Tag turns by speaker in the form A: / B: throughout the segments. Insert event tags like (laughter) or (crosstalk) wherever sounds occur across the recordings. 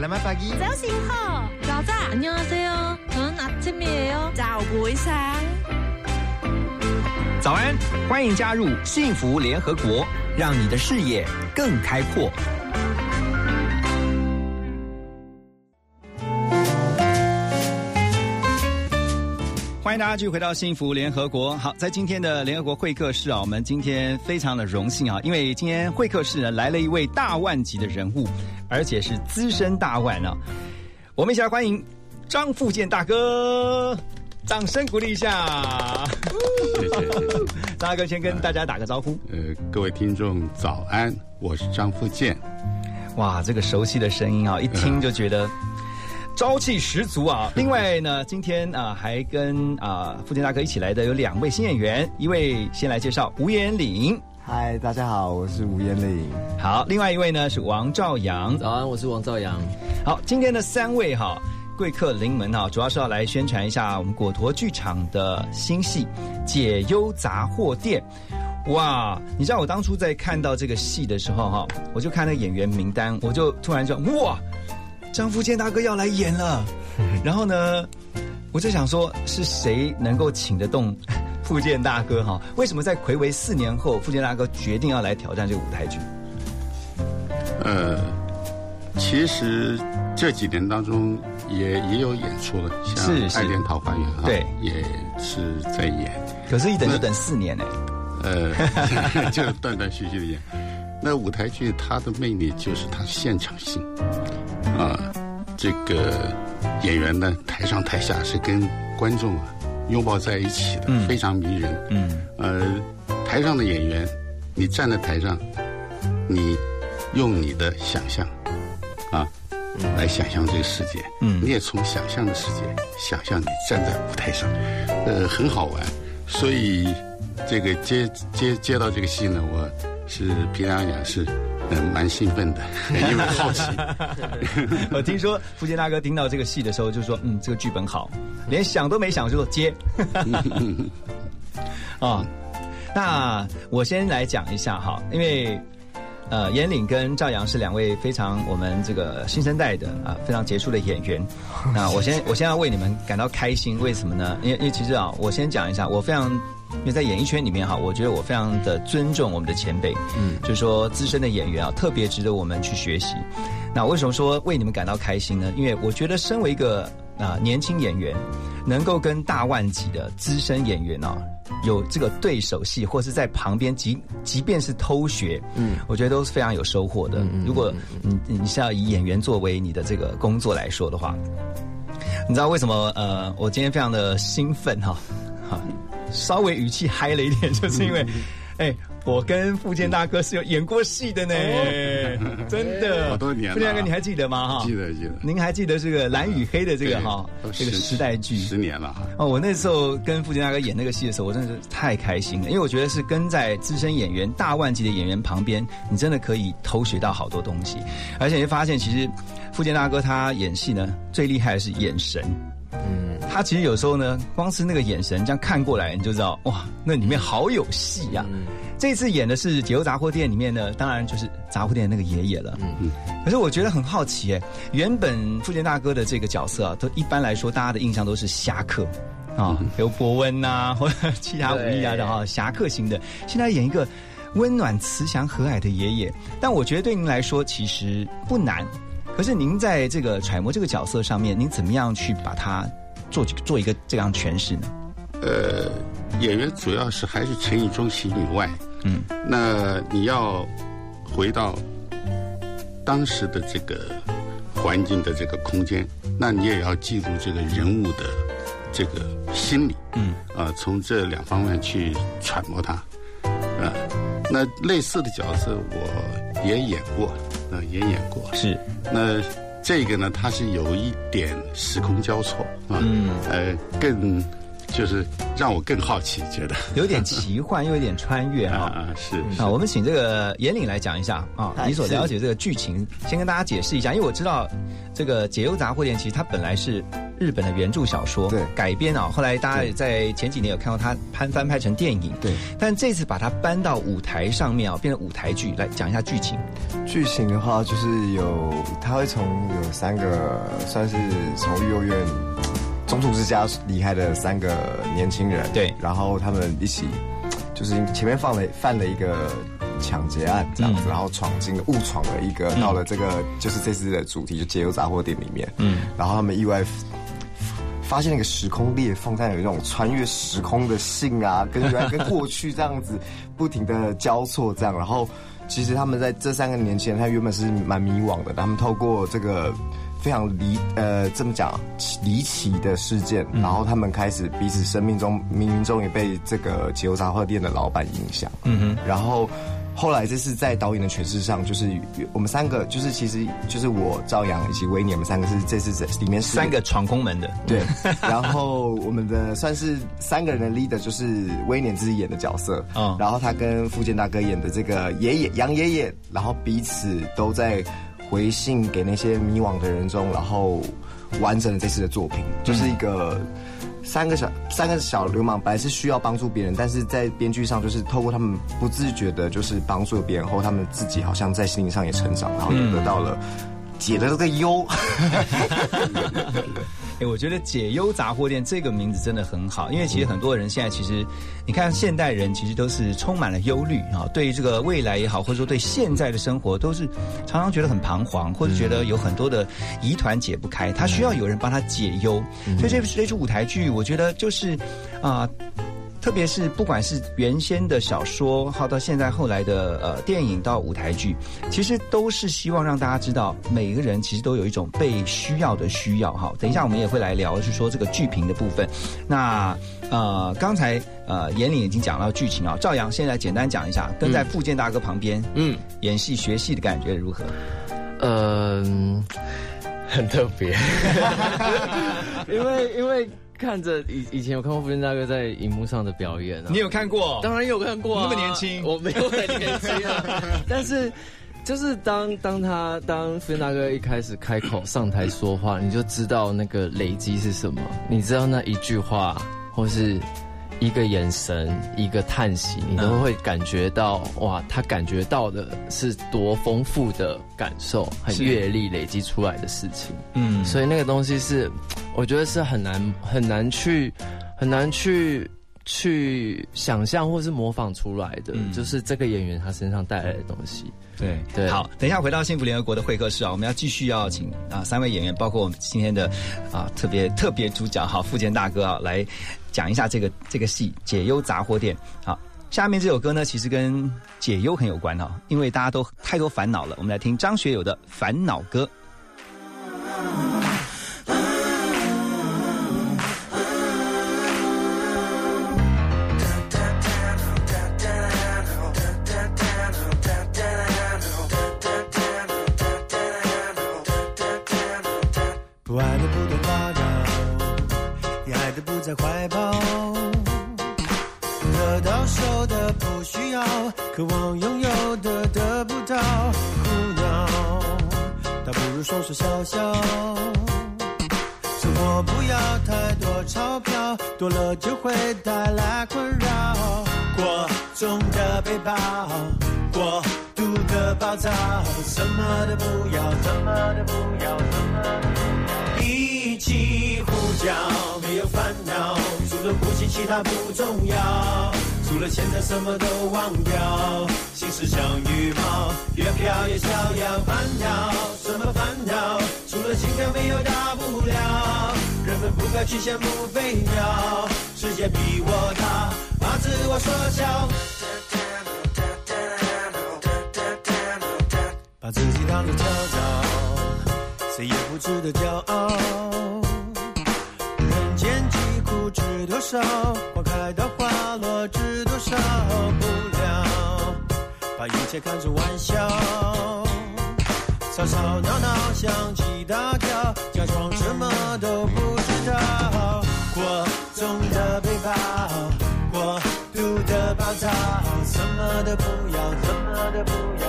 A: ます。
B: Selamat pagi.
A: 早上好，早早
C: 안녕하세요. 저는 아침이에요.
A: 早会上。
B: 早安，欢迎加入幸福联合国，让你的视野更开阔。欢迎大家继续回到幸福联合国。好，在今天的联合国会客室啊，我们今天非常的荣幸啊，因为今天会客室呢来了一位大腕级的人物， 而且是资深大腕啊。我们一起来欢迎张富健大哥，掌声鼓励一下。
D: 谢谢谢谢。
B: 张大哥先跟大家打个招呼。
D: 呃，各位听众早安，我是张富健。
B: 哇，这个熟悉的声音啊，一听就觉得朝气十足啊。另外呢，今天啊还跟啊富健大哥一起来的有两位新演员，一位先来介绍吴彦岭，
E: 嗨，大家好，我是吴彦岭。
B: 好，另外一位呢是王兆阳。
F: 早安，我是王兆阳。
B: 好，今天的三位哈贵客临门哈，主要是要来宣传一下我们果陀剧场的新戏《解忧杂货店》。哇，你知道我当初在看到这个戏的时候哈，我就看那个演员名单，我就突然就哇，张富健大哥要来演了。然后呢，我就想说，是谁能够请得动富建大哥哈？为什么在魁违四年后，富建大哥决定要来挑战这个舞台剧？
D: 呃，其实这几年当中也也有演出了，像爱恋桃花源》哈，
B: 对
D: 也是在演。
B: 可是，一等就等四年呢、
D: 呃，(laughs) 就是断断续续的演。(laughs) 那舞台剧它的魅力就是它现场性，啊、这个演员呢台上台下是跟观众啊拥抱在一起的，
B: 嗯。
D: 非常迷人。
B: 嗯。
D: 呃，台上的演员，你站在台上，你用你的想象啊，来想象这个世界，
B: 嗯。
D: 你也从想象的世界想象你站在舞台上，呃，很好玩。所以这个接接接到这个戏呢，我是平常讲是嗯蛮兴奋的，(laughs) 因为好奇。(laughs)
B: 我听说福建大哥听到这个戏的时候就说：“嗯，这个剧本好，连想都没想就说接。(laughs) ”啊，那我先来讲一下哈，因为呃，严岭跟赵阳是两位非常我们这个新生代的啊非常杰出的演员。那我先我先要为你们感到开心，为什么呢？因为因为其实啊，我先讲一下，我非常。因为在演艺圈里面哈，我觉得我非常的尊重我们的前辈，嗯，就是说资深的演员啊，特别值得我们去学习。那为什么说为你们感到开心呢？因为我觉得身为一个啊、年轻演员，能够跟大万级的资深演员啊有这个对手戏，或是在旁边即即便是偷学，嗯，我觉得都是非常有收获的。如果你你是要以演员作为你的这个工作来说的话，你知道为什么？呃，我今天非常的兴奋哈，哈，稍微语气嗨了一点，就是因为，哎、我跟富健大哥是有演过戏的呢，真的，
D: 好多年了。
B: 富健大哥，你还记得吗？哈，
D: 记得记得。
B: 您还记得这个蓝与黑的这个哈
D: 都
B: 这个时代剧。
D: 十年了。哈。
B: 哦，我那时候跟富健大哥演那个戏的时候，我真的是太开心了，因为我觉得是跟在资深演员、大腕级的演员旁边，你真的可以偷学到好多东西，而且你会发现，其实富健大哥他演戏呢，最厉害的是眼神。嗯，他其实有时候呢，光是那个眼神这样看过来，你就知道哇，那里面好有戏呀、这次演的是《解忧杂货店》里面呢，当然就是杂货店那个爷爷了。嗯嗯。可是我觉得很好奇哎，原本富健大哥的这个角色啊，都一般来说大家的印象都是侠客。啊，刘伯温呐、或者其他武艺啊的哈，侠客型的。现在演一个温暖、慈祥、和蔼的爷爷，但我觉得对您来说其实不难。可是您在这个揣摩这个角色上面，您怎么样去把它做做一个这样诠释呢？
D: 呃，演员主要是还是诚意中喜以外。嗯，那你要回到当时的这个环境的这个空间，那你也要记住这个人物的这个心理。嗯，啊、从这两方面去揣摩他。啊、那类似的角色我也演过，呃，也演过。
B: 是，
D: 那这个呢，它是有一点时空交错啊，嗯，呃，更就是让我更好奇，觉得。
B: 有点奇幻，又有点穿越
D: 啊。
B: 哈。(laughs)
D: 啊是是。
B: 啊，我们请这个严岭来讲一下啊，
E: 哎
B: 你所
E: 是
B: 了解这个剧情，先跟大家解释一下，因为我知道这个解忧杂货店其实它本来是日本的原著小说
E: 对。
B: 改编啊，后来大家也在前几年有看到它翻翻拍成电影，
E: 对，
B: 但这次把它搬到舞台上面啊，变成舞台剧，来讲一下剧情。
E: 剧情的话，就是有他会从有三个算是从幼儿园中途之家离开的三个年轻人，
B: 对
E: 然后他们一起就是前面放了犯了一个抢劫案这样子，
B: 嗯
E: 然后闯进了误闯了一个、到了这个就是这次的主题就解忧杂货店里面，
B: 嗯，
E: 然后他们意外。发现了一个时空裂缝，但有一种穿越时空的信啊，跟原来跟过去这样子不停的交错，这样。然后，其实他们在这三个年轻人，他原本是蛮迷惘的，他们透过这个非常离呃这么讲离奇的事件，然后他们开始彼此生命中冥冥中也被这个解忧杂货店的老板影响，
B: 嗯哼，
E: 然后后来这是在导演的诠释上，就是我们三个，就是其实就是我赵阳以及威尼，我们三个是这次这里面是
B: 三个闯空门的，
E: 对，(laughs) 然后我们的算是三个人的 leader 就是威廉自己演的角色，
B: 嗯
E: 然后他跟福建大哥演的这个爷爷杨爷爷，然后彼此都在回信给那些迷惘的人中，然后完成了这次的作品，就是一个。三个小三个小流氓本来是需要帮助别人，但是在编剧上就是透过他们不自觉的，就是帮助了别人后，他们自己好像在心灵上也成长，然后也得到了解了这个忧。(laughs)
B: 哎，我觉得解忧杂货店这个名字真的很好，因为其实很多人现在其实，你看现代人其实都是充满了忧虑啊，对于这个未来也好，或者说对现在的生活，都是常常觉得很彷徨，或者觉得有很多的疑团解不开，他需要有人帮他解忧。所以这部这出舞台剧，我觉得就是啊。特别是不管是原先的小说，好到现在后来的呃电影到舞台剧，其实都是希望让大家知道，每一个人其实都有一种被需要的需要哈。等一下我们也会来聊，是说这个剧评的部分。那呃刚才呃严岭已经讲到剧情啊，赵阳现在简单讲一下，跟在傅健大哥旁边，
F: 嗯，
B: 演戏学戏的感觉如何？
F: 嗯，很特别，(laughs) 因为因为看着以以前有看过福建大哥在荧幕上的表演啊，
B: 你有看过？
F: 当然有看过、啊，
B: 那么年轻
F: 我没有很年轻啊，(laughs) 但是就是当当他当福建大哥一开始开口上台说话，你就知道那个累积是什么，你知道那一句话或是。一个眼神，一个叹息，你都会感觉到、哇，他感觉到的是多丰富的感受，很
B: 是
F: 阅历累积出来的事情。
B: 嗯
F: 所以那个东西是，我觉得是很难很难去很难去去想象或是模仿出来的，
B: 嗯
F: 就是这个演员他身上带来的东西。
B: 对
F: 对
B: 好，等一下回到幸福联合国的会客室啊，我们要继续要请啊三位演员，包括我们今天的啊特别特别主角哈富坚大哥啊，来讲一下这个这个戏《解忧杂货店》。好，下面这首歌呢，其实跟解忧很有关哈，因为大家都太多烦恼了，我们来听张学友的《烦恼歌》。
G: 怀抱。得到手的不需要，渴望拥有的得不到，苦恼，倒不如说说笑笑。生活不要太多钞票，多了就会带来困扰。过重的背包，过度的暴躁，什么都不要，什么都不要，什么都不要。一起呼叫，没有烦恼，除了呼吸其他不重要，除了现在什么都忘掉，心事像羽毛，越飘越逍遥。烦恼什么烦恼？除了心跳没有大不了，人们不该去羡慕飞鸟，世界比我大，把自我缩小。跳蚤，谁也不值得骄傲。人间疾苦知多少？花开到花落知多少？不了，把一切看作玩笑。吵吵闹闹，响起大叫，假装什么都不知道。过重的背包，过度的暴躁，什么都不要，什么都不要，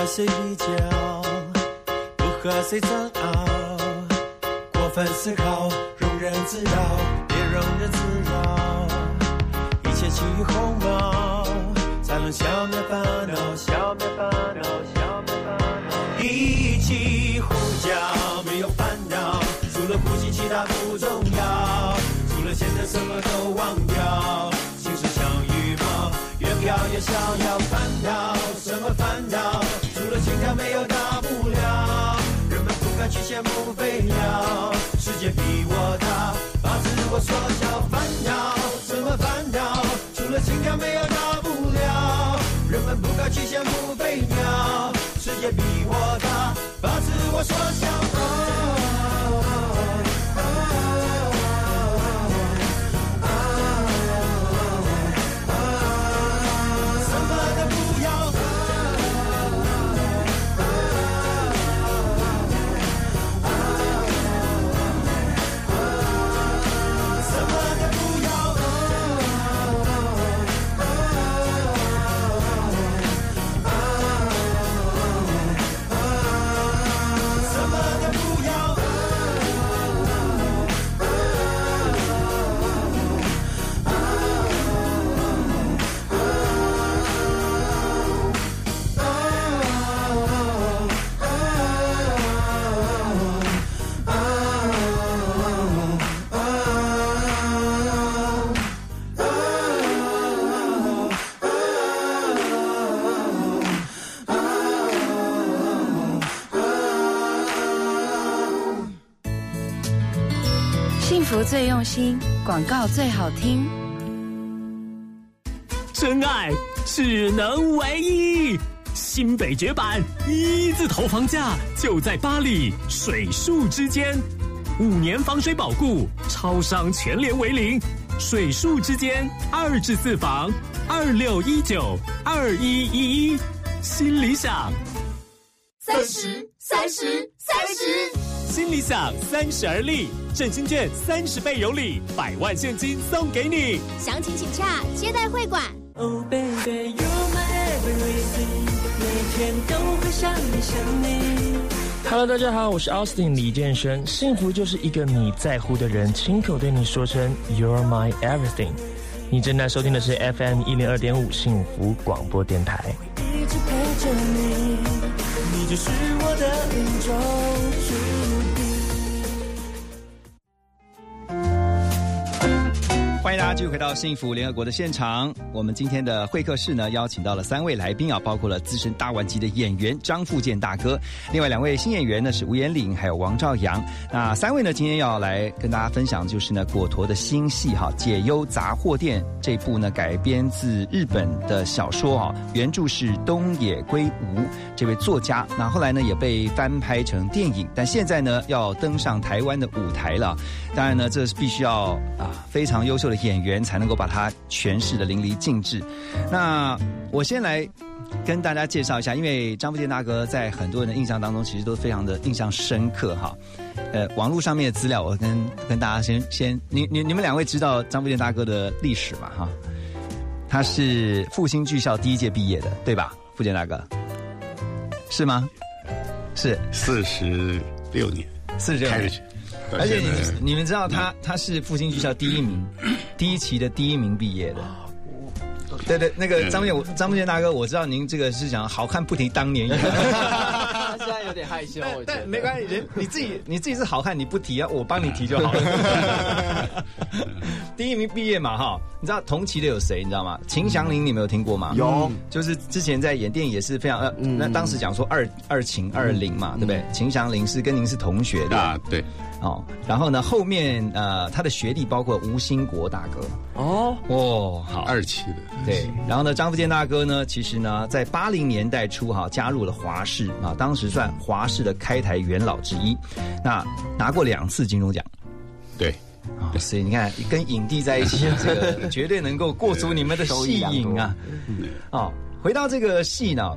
G: 和谁比较，不和谁争拗。过分思考，庸人自扰，别庸人自扰。一切轻于鸿毛，才能消灭烦恼，消灭烦恼，消灭烦恼。一起呼叫，没有烦恼，除了呼吸其他不重要，除了现在什么都忘掉。心事像羽毛，越飘越逍遥。烦恼什么烦恼？去羡慕飞鸟，世界比我大，把自我缩小。烦恼什么烦恼？除了心跳没有大不了。人们不该去羡慕飞鸟，世界比我大，把自我缩小。
A: 最用心，广告最好听。
H: 真爱只能唯一。新北绝版一字头房价就在巴黎水树之间，五年防水保固，超商全联为零。水树之间二至四房，二六一九二一一一，新理想。
I: 三十，三十，三十。
H: 新理想三十而立，振兴券三十倍有礼，百万现金送给你。
I: 详情请洽接待会馆。
C: Oh baby, you're my everything，每天都会想你想你。
J: Hello，大家好，我是 Austin 李健身。幸福就是一个你在乎的人亲口对你说声 You're my everything。你正在收听的是 FM 一零二点五幸福广播电台。
C: 一直陪着你，你就是我的
B: 继续回到幸福联合国的现场。我们今天的会客室呢，邀请到了三位来宾啊，包括了资深大腕级的演员张富健大哥，另外两位新演员呢是吴彦岭还有王兆阳。那三位呢，今天要来跟大家分享就是呢果陀的新戏哈《解忧杂货店》这部呢改编自日本的小说啊，原著是东野圭吾这位作家，那后来呢也被翻拍成电影，但现在呢要登上台湾的舞台了。当然呢，这是必须要啊非常优秀的演员才能够把它诠释的淋漓尽致。那我先来跟大家介绍一下，因为张富健大哥在很多人的印象当中，其实都非常的印象深刻哈。呃，网络上面的资料，我跟跟大家先先，你你你们两位知道张富健大哥的历史嘛哈？他是复兴剧校第一届毕业的，对吧？富健大哥，是吗？是
D: 四十六年，
B: 四十六年
D: 开始
B: 而且你你们知道他他是复兴剧校第一名，(coughs) 第一期的第一名毕业的。对对，那个张健张富健大哥，我知道您这个是讲好汉不提当年勇，(laughs)
F: 他现在有点害羞，
B: 但没关系，人你自己 (laughs) 你自己是好汉，你不提啊，我帮你提就好了。(laughs) 第一名毕业嘛哈，你知道同期的有谁？你知道吗？秦祥林，你没有听过吗？
E: 有，
B: 就是之前在演电影也是非常呃，那当时讲说二二秦二林嘛，对不对？秦祥林是跟您是同学的
D: 啊，对，
B: 哦，然后呢，后面呃，他的学弟包括吴兴国大哥。
F: 哦，
B: 哦，好，
D: 二期的，
B: 对，然后呢，张福建大哥呢，其实呢，在八零年代初哈，加入了华视啊，当时算华视的开台元老之一，那拿过两次金钟奖。
D: 对，
B: 啊，所以你看跟影帝在一起，这个绝对能够过足你们的戏瘾啊。(laughs) 哦，回到这个戏呢。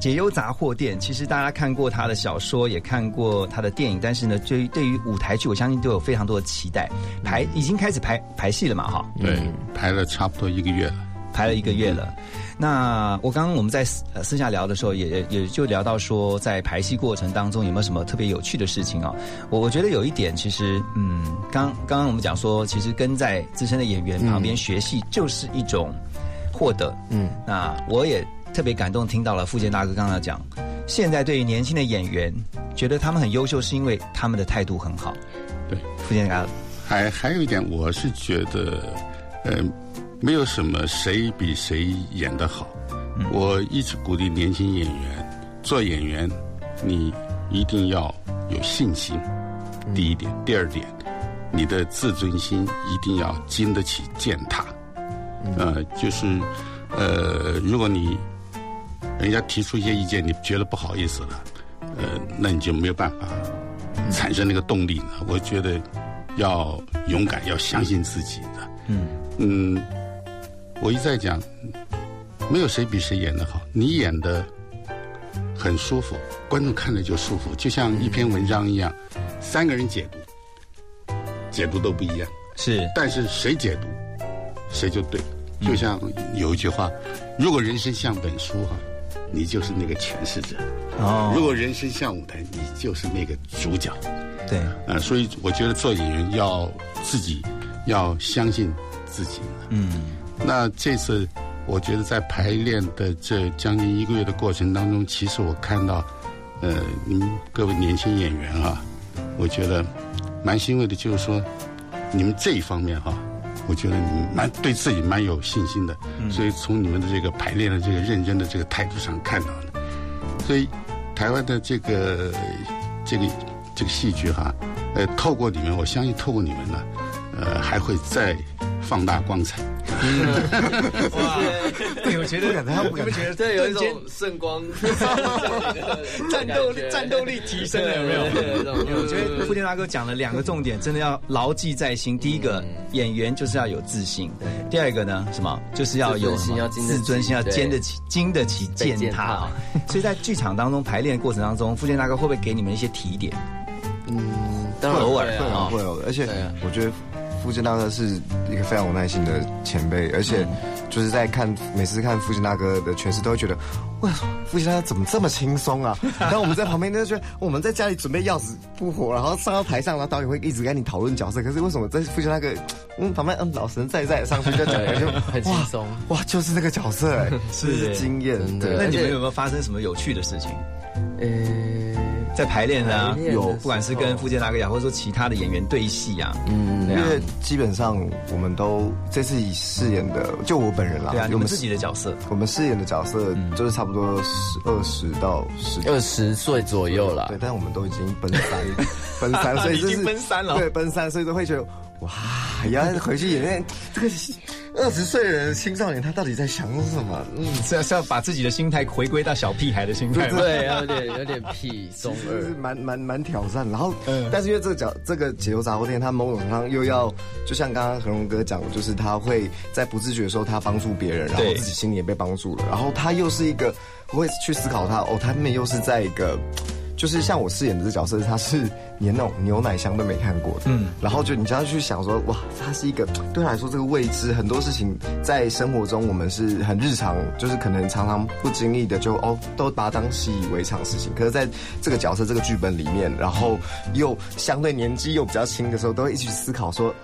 B: 解忧杂货店，其实大家看过他的小说，也看过他的电影，但是呢，对于对于舞台剧，我相信都有非常多的期待。排已经开始排排戏了嘛，哈，
D: 对，排了差不多一个月了。
B: 排了一个月了。那我刚刚我们在私呃私下聊的时候，也也就聊到说，在排戏过程当中有没有什么特别有趣的事情啊？我我觉得有一点，其实嗯，刚刚刚我们讲说，其实跟在资深的演员旁边学戏就是一种获得。嗯，那我也特别感动，听到了付健大哥刚刚讲，现在对于年轻的演员，觉得他们很优秀，是因为他们的态度很好。
D: 对，
B: 付健大哥，
D: 还还有一点，我是觉得，呃，没有什么谁比谁演得好。我一直鼓励年轻演员做演员，你一定要有信心。第一点，第二点，你的自尊心一定要经得起践踏。呃，就是呃，如果你人家提出一些意见，你觉得不好意思了，呃，那你就没有办法产生那个动力呢。我觉得要勇敢，要相信自己的。嗯嗯，我一再讲，没有谁比谁演的好，你演的很舒服，观众看着就舒服，就像一篇文章一样，三个人解读，解读都不一样。
B: 是，
D: 但是谁解读，谁就对。就像有一句话，如果人生像本书哈，你就是那个诠释者；
B: 哦
D: 如果人生像舞台，你就是那个主角。
B: 对，
D: 呃，所以我觉得做演员要自己要相信自己。
B: 嗯，
D: 那这次我觉得在排练的这将近一个月的过程当中，其实我看到，呃，你们各位年轻演员啊，我觉得蛮欣慰的，就是说你们这一方面哈、我觉得你们蛮对自己蛮有信心的，所以从你们的这个排练的这个认真的这个态度上看到的，所以台湾的这个这个这个戏剧哈，呃，透过你们，我相信透过你们呢，呃，还会再放大光彩。
B: 哇，对，我觉得
E: 他不敢
B: 你们觉得
F: 对，有一种圣光。(laughs)
B: 战斗力战斗力提升了，有没有？我觉得傅天大哥讲了两个重点，真的要牢记在心。第一个，演员就是要有自信；第二个呢，什么？就是要有
F: 自尊心要经得起
B: 自尊心，要经得起经得起践
F: 踏。
B: 踏。啊。所以在剧场当中排练的过程当中，傅天大哥会不会给你们一些提点？
F: 嗯，当然
B: 偶尔
F: 会
E: 会
F: 啊
E: 有会。有，而且我觉得傅健大哥是一个非常有耐心的前辈，而且就是在看每次看傅健大哥的诠释，都会觉得哇，傅健大哥怎么这么轻松啊？(laughs) 然后我们在旁边就觉得我们在家里准备要死不活，然后上到台上，然后导演会一直跟你讨论角色，可是为什么在傅健大哥嗯旁边嗯老神在在上去就讲就 (laughs)
F: 很轻松
E: 哇哇就是那个角色哎，(laughs) 是经验对
B: 那你们有没有发生什么有趣的事情？
F: 呃，
B: 在排练啊有不管是跟傅健大哥呀，或者说其他的演员对戏啊，
F: 嗯。
E: 因为基本上我们都这次以饰演的就我本人啦，
B: 对啊，
E: 我们
B: 们自己的角色，
E: 我们饰演的角色就是差不多十二十到十
F: 二十岁左右了
E: 对，，但我们都已经奔三，(laughs) 奔三，所以
B: 已经
E: 就是
B: 奔三了。
E: 对，奔三，所以都会觉得哇，要回去演练这个二十岁的人青少年，他到底在想什么？嗯，
B: 是要是要把自己的心态回归到小屁孩的心态吗？
F: 对，有点有点屁中
E: 就是
F: 二，
E: 蛮蛮蛮挑战。然后，
B: 嗯
E: 但是因为这个角这个解忧杂货店，他某种程度上又要，就像刚刚何荣哥讲的，就是他会在不自觉的时候，他帮助别人，然后自己心里也被帮助了。然后他又是一个会去思考他哦，他们又是在一个。就是像我饰演的这角色，他是连那种牛奶箱都没看过的，嗯，然后就你就要去想说，哇，他是一个对他来说这个未知，很多事情在生活中我们是很日常，就是可能常常不经意的就哦都把它当习以为常的事情，可是在这个角色这个剧本里面，然后又相对年纪又比较轻的时候，都会一起思考说。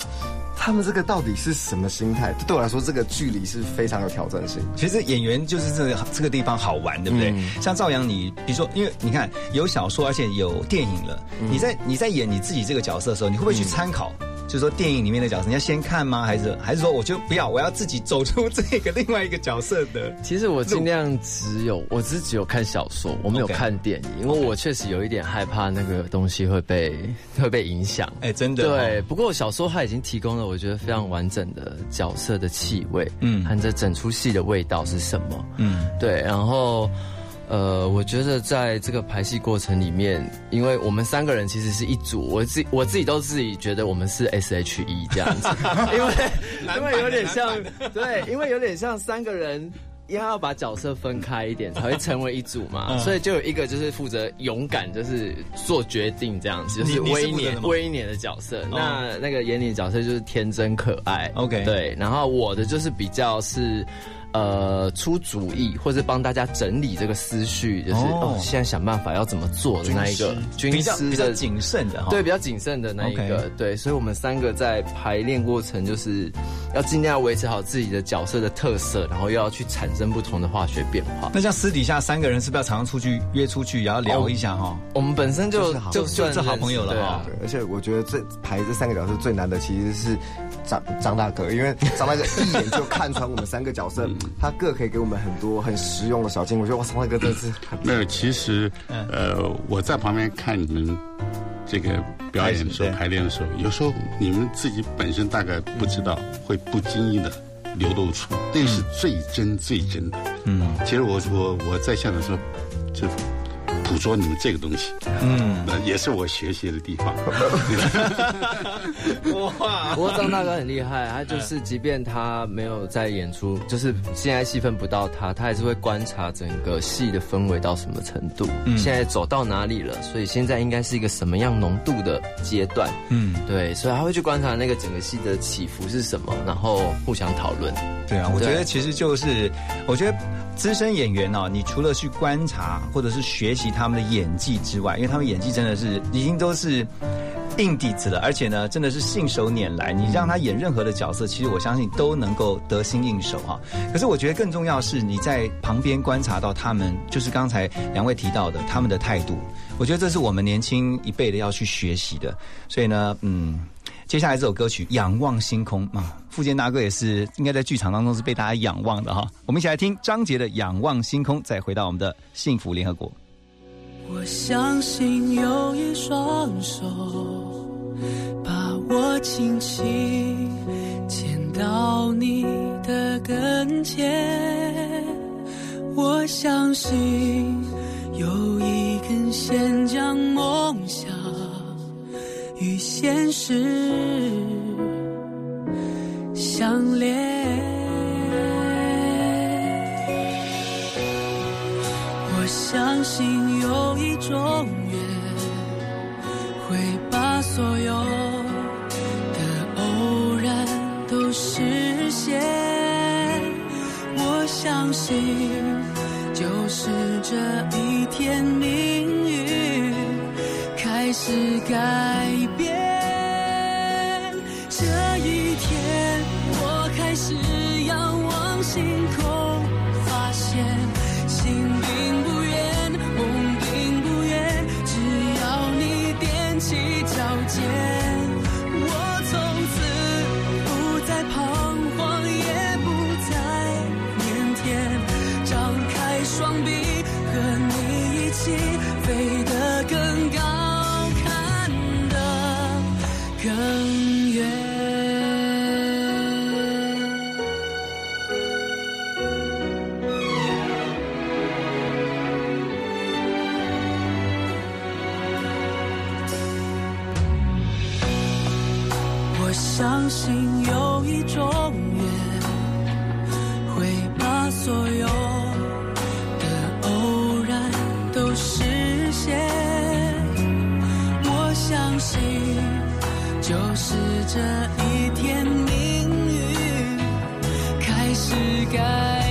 E: 他们这个到底是什么心态？对我来说，这个距离是非常有挑战性。
B: 其实演员就是这个这个地方好玩，对不对？像赵阳，你比如说，因为你看有小说，而且有电影了，你在你在演你自己这个角色的时候，你会不会去参考？就是说电影里面的角色，你要先看吗？还是还是说我就不要，我要自己走出这个另外一个角色的？
F: 其实我尽量只有，我只只有看小说，我没有看电影，因为我确实有一点害怕那个东西会被 (laughs) 会被影响。
B: 哎，真的、
F: 对，，不过小说它已经提供了我觉得非常完整的角色的气味，
B: 嗯
F: 嗯，和这整出戏的味道是什么，
B: 嗯，
F: 对，然后。呃，我觉得在这个排戏过程里面，因为我们三个人其实是一组，我自己我自己都自己觉得我们是 S H E 这样子，(laughs) 因为因为有点像，对，因为有点像三个人因为要把角色分开一点，才会成为一组嘛，
B: 嗯
F: 所以就有一个就是负责勇敢，就是做决定这样子，就是威廉威廉的角色。那那个眼里的角色就是天真可爱。
B: OK
F: 对，然后我的就是比较是。呃，出主意或者帮大家整理这个思绪，就是
B: 哦
F: 哦现在想办法要怎么做的那一个军师的
B: 比较谨慎的哈。
F: 对，比较谨慎的那一个对，所以我们三个在排练过程就是要尽量维持好自己的角色的特色，然后又要去产生不同的化学变化。
B: 那像私底下三个人是不是要常常出去约出去，也要聊一下哈？
F: 我们本身就
E: 就是
F: 就
B: 是好朋友了哈
E: 而且我觉得这排这三个角色最难的其实是张张大哥，因为张大哥一眼就看穿我们三个角色，(laughs) 他各可以给我们很多很实用的小建议。我觉得哇，张大哥真的是 (coughs) 很
D: 没有，其实
B: 嗯
D: 呃，我在旁边看你们这个表演的时候、排练的时候，有时候你们自己本身大概不知道，会不经意的流露出，那是最真最真的。
B: 嗯
D: 其实我我我在现场的时候，就捕捉你们这个东西，
B: 嗯，
D: 那也是我学习的地方。(laughs)
B: 哇
F: 不过张大哥很厉害，他就是即便他没有在演出，就是现在戏份不到他，他还是会观察整个戏的氛围到什么程度，
B: 嗯
F: 现在走到哪里了，所以现在应该是一个什么样浓度的阶段。
B: 嗯，
F: 对，所以他会去观察那个整个戏的起伏是什么，然后互相讨论。
B: 对啊，我觉得其实就是，我觉得资深演员哦，你除了去观察或者是学习他们的演技之外，因为他们演技真的是已经都是硬底子了，而且呢，真的是信手拈来。你让他演任何的角色，其实我相信都能够得心应手哈。可是我觉得更重要是你在旁边观察到他们，就是刚才两位提到的他们的态度，我觉得这是我们年轻一辈的要去学习的。所以呢，嗯。接下来这首歌曲《仰望星空》啊，富坚大哥也是应该在剧场当中是被大家仰望的哈。我们一起来听张杰的《仰望星空》，再回到我们的幸福联合国。
C: 我相信有一双手把我轻轻牵到你的跟前。我相信有一根线将梦想现实相连。我相信有一种缘，会把所有的偶然都实现。我相信，是该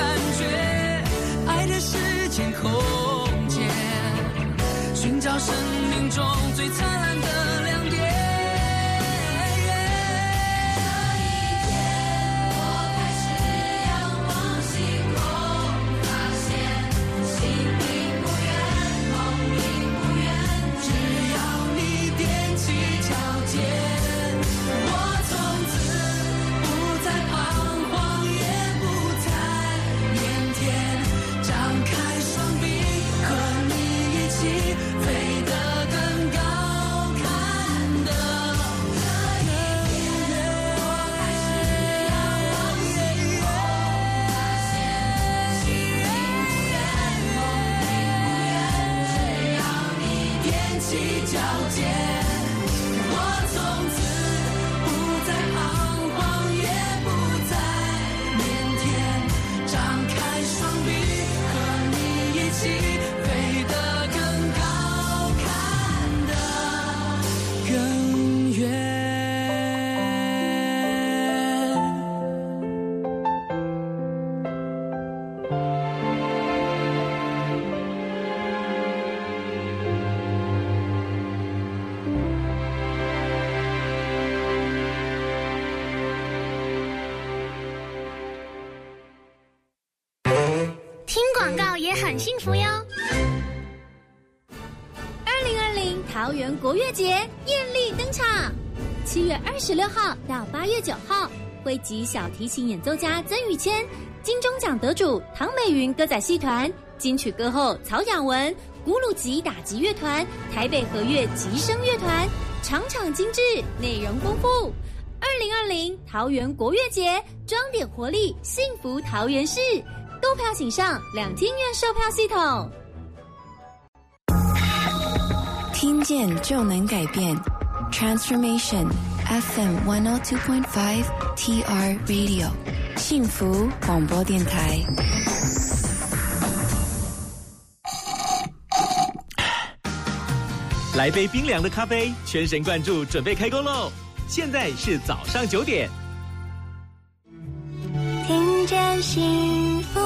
C: 感觉爱的时间空间，寻找生命中最灿烂
K: 幸福哟。二零二零桃园国乐节艳丽登场，七月二十六号到八月九号，汇集小提琴演奏家曾宇谦、金钟奖得主唐美云歌仔戏团、金曲歌后曹雅文、古鲁吉打击乐团、台北和乐吉声乐团，场场精致，内容丰富。二零二零桃园国乐节，装点活力，幸福桃园市。购票请上两厅院售票系统。
A: 听见就能改变，Transformation FM one hundred two point five TR Radio，幸福广播电台。
H: 来杯冰凉的咖啡，全神贯注，准备开工喽！现在是早上九点。
K: 听见幸福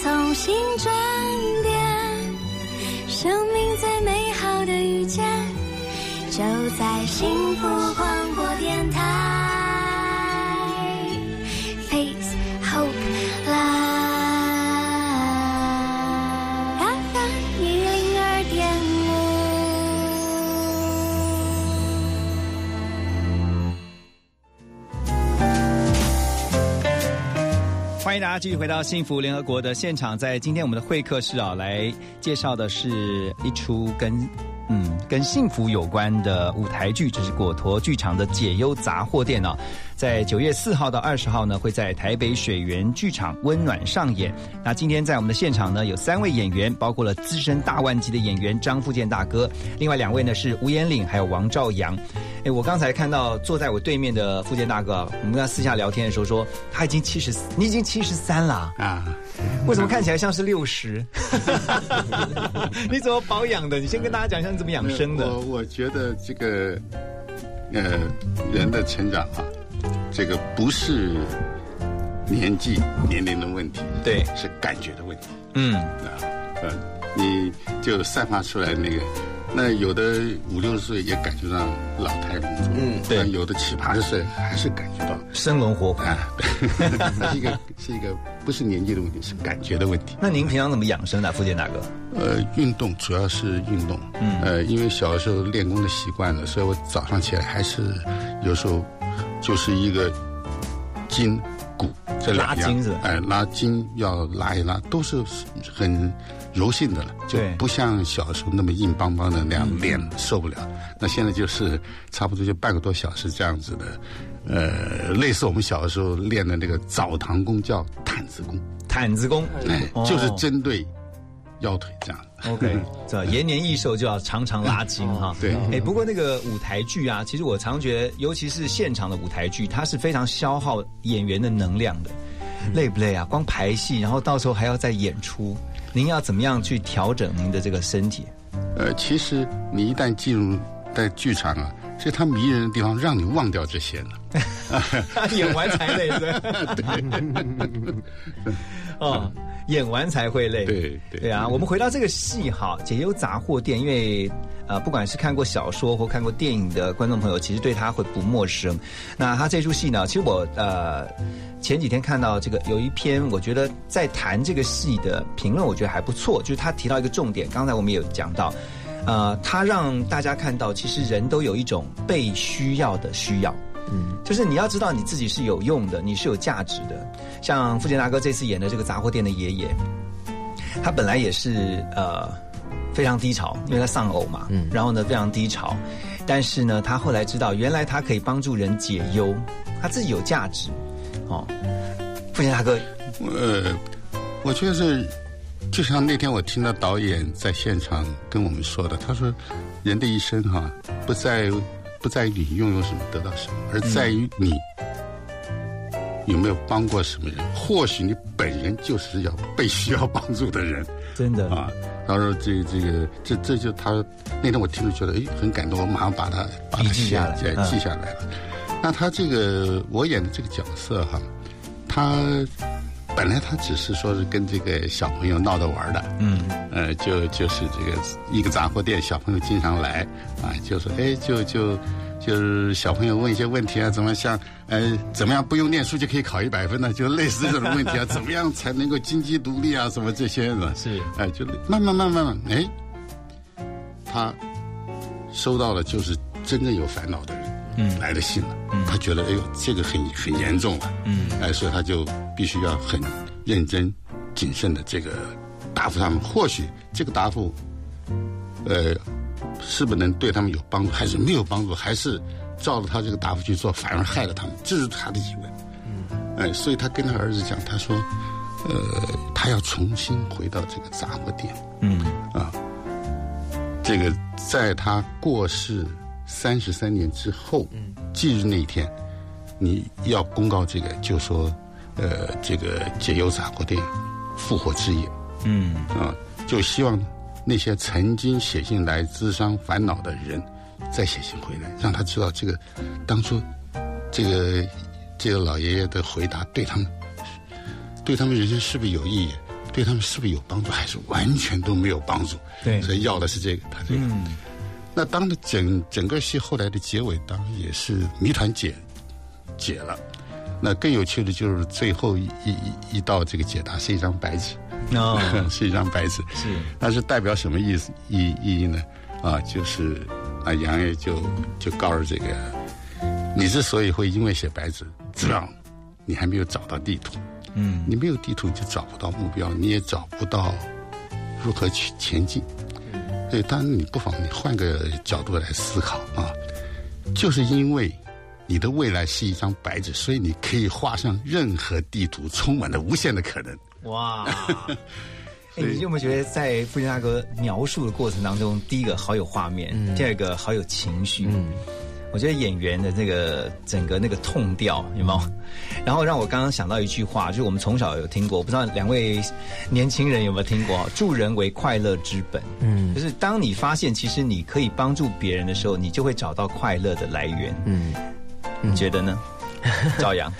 K: 从心转变，生命最美好的遇见，就在幸福广播电台。
B: 欢迎大家继续回到幸福联合国的现场，在今天我们的会客室啊，来介绍的是一出跟嗯跟幸福有关的舞台剧，这是果陀剧场的解忧杂货店啊，在九月四号到二十号呢，会在台北水源剧场温暖上演。那今天在我们的现场呢，有三位演员，包括了资深大腕级的演员张富健大哥，另外两位呢是吴彦岭还有王兆阳。哎，我刚才看到坐在我对面的富健大哥，我们跟他私下聊天的时候说，他已经七十，你已经七十三了
D: 啊？
B: 为什么看起来像是六十？(laughs) 你怎么保养的？你先跟大家讲一下你怎么养生的。
D: 我我觉得这个呃人的成长啊，这个不是年纪年龄的问题，
B: 对，
D: 是感觉的问题。
B: 嗯
D: 啊，呃，你就散发出来那个。那有的五六十岁也感觉到老态龙钟，
B: 嗯，对；
D: 有的七八十岁还是感觉到
B: 生龙活虎
D: 啊，对，(laughs) 是一个是一个不是年纪的问题，是感觉的问题。
B: 那您平常怎么养生的，福建大哥？
D: 呃，运动主要是运动，嗯，呃，因为小时候练功的习惯了，所以我早上起来还是有时候就是一个筋骨这两样，哎、呃，拉筋要拉一拉，都是很。柔性的了，就不像小时候那么硬邦邦的那样练受不了。那现在就是差不多就半个多小时这样子的，呃，类似我们小的时候练的那个澡堂功叫毯子功。
B: 毯子功，
D: 哎，就是针对腰腿这样。
B: OK，(laughs) 这延年益寿就要常常拉筋哈。(laughs)
D: 对，
B: 哎，不过那个舞台剧啊，其实我常觉得，尤其是现场的舞台剧，它是非常消耗演员的能量的。累不累啊？光排戏，然后到时候还要再演出，您要怎么样去调整您的这个身体？
D: 呃，其实你一旦进入在剧场啊，是它迷人的地方，让你忘掉这些了。(laughs) (laughs)
B: 演完才累，对。
D: 对。(laughs)
B: 哦，演完才会累。
D: 对对
B: 对啊！我们回到这个戏哈，《解忧杂货店》，因为呃，不管是看过小说或看过电影的观众朋友，其实对他会不陌生。那他这出戏呢，其实我呃前几天看到这个有一篇，我觉得在谈这个戏的评论，我觉得还不错。就是他提到一个重点，刚才我们也有讲到，呃，他让大家看到，其实人都有一种被需要的需要。嗯，就是你要知道你自己是有用的，你是有价值的。像富健大哥这次演的这个杂货店的爷爷，他本来也是呃非常低潮，因为他丧偶嘛，嗯，然后呢非常低潮，但是呢他后来知道，原来他可以帮助人解忧，他自己有价值。哦，富健大哥，
D: 呃，我觉得是就像那天我听到导演在现场跟我们说的，他说，人的一生哈、不在不在于你拥有什么得到什么，而在于你有没有帮过什么人。或许你本人就是要被需要帮助的人。
B: 真的
D: 啊，他说这这个这这就他那天我听了觉得哎很感动，我马上把他把它
B: 笔记下来嗯
D: 记下来了。那他这个我演的这个角色哈，他本来他只是说是跟这个小朋友闹着玩的，
B: 嗯，
D: 呃，就就是这个一个杂货店，小朋友经常来啊，就说哎就就。就是小朋友问一些问题啊，怎么像呃怎么样不用念书就可以考一百分呢？就类似这种问题啊，(laughs) 怎么样才能够经济独立啊？什么这些的，
B: 是
D: 哎，就慢慢慢慢慢，哎，他收到了就是真正有烦恼的人
B: 嗯
D: 来的信了，他觉得哎呦这个很很严重了，
B: 嗯
D: 哎，所以他就必须要很认真谨慎的这个答复他们。或许这个答复，呃，是不是能对他们有帮助，还是没有帮助，还是照着他这个答复去做，反而害了他们，这是他的疑问。嗯，哎，所以他跟他儿子讲，他说，呃，他要重新回到这个杂货店。
B: 嗯
D: 啊，这个在他过世三十三年之后，忌日那一天，你要公告这个，就说，呃，这个解忧杂货店复活之夜。
B: 嗯。
D: 啊，就希望那些曾经写信来咨商烦恼的人，再写信回来，让他知道这个当初这个这个老爷爷的回答对他们对他们人生是不是有意义，对他们是不是有帮助，还是完全都没有帮助？
B: 对。
D: 所以要的是这个，他这个。
B: 嗯
D: 那当的整整个戏后来的结尾，当然也是谜团解解了。那更有趣的就是最后一一一一道这个解答是一张白纸，
B: 哦 (laughs)
D: 是一张白纸。
B: 是
D: 那是代表什么意思意意义呢？啊，就是啊，杨爷就就告诉这个，你之所以会因为写白纸，主要你还没有找到地图，
B: 嗯
D: 你没有地图，你就找不到目标，你也找不到如何去前进。所以，当然你不妨你换个角度来思考啊，就是因为你的未来是一张白纸，所以你可以画上任何地图，充满了无限的可能。
B: 哇！(laughs) 哎，你有没有觉得在富坚大哥描述的过程当中，第一个好有画面，第二个好有情绪？嗯，我觉得演员的这个整个那个痛调有没有？(laughs) 然后让我刚刚想到一句话，就是我们从小有听过，我不知道两位年轻人有没有听过？助人为快乐之本。
F: 嗯
B: 就是当你发现其实你可以帮助别人的时候，你就会找到快乐的来源。
F: 嗯，
B: 你觉得呢？(laughs) 赵阳，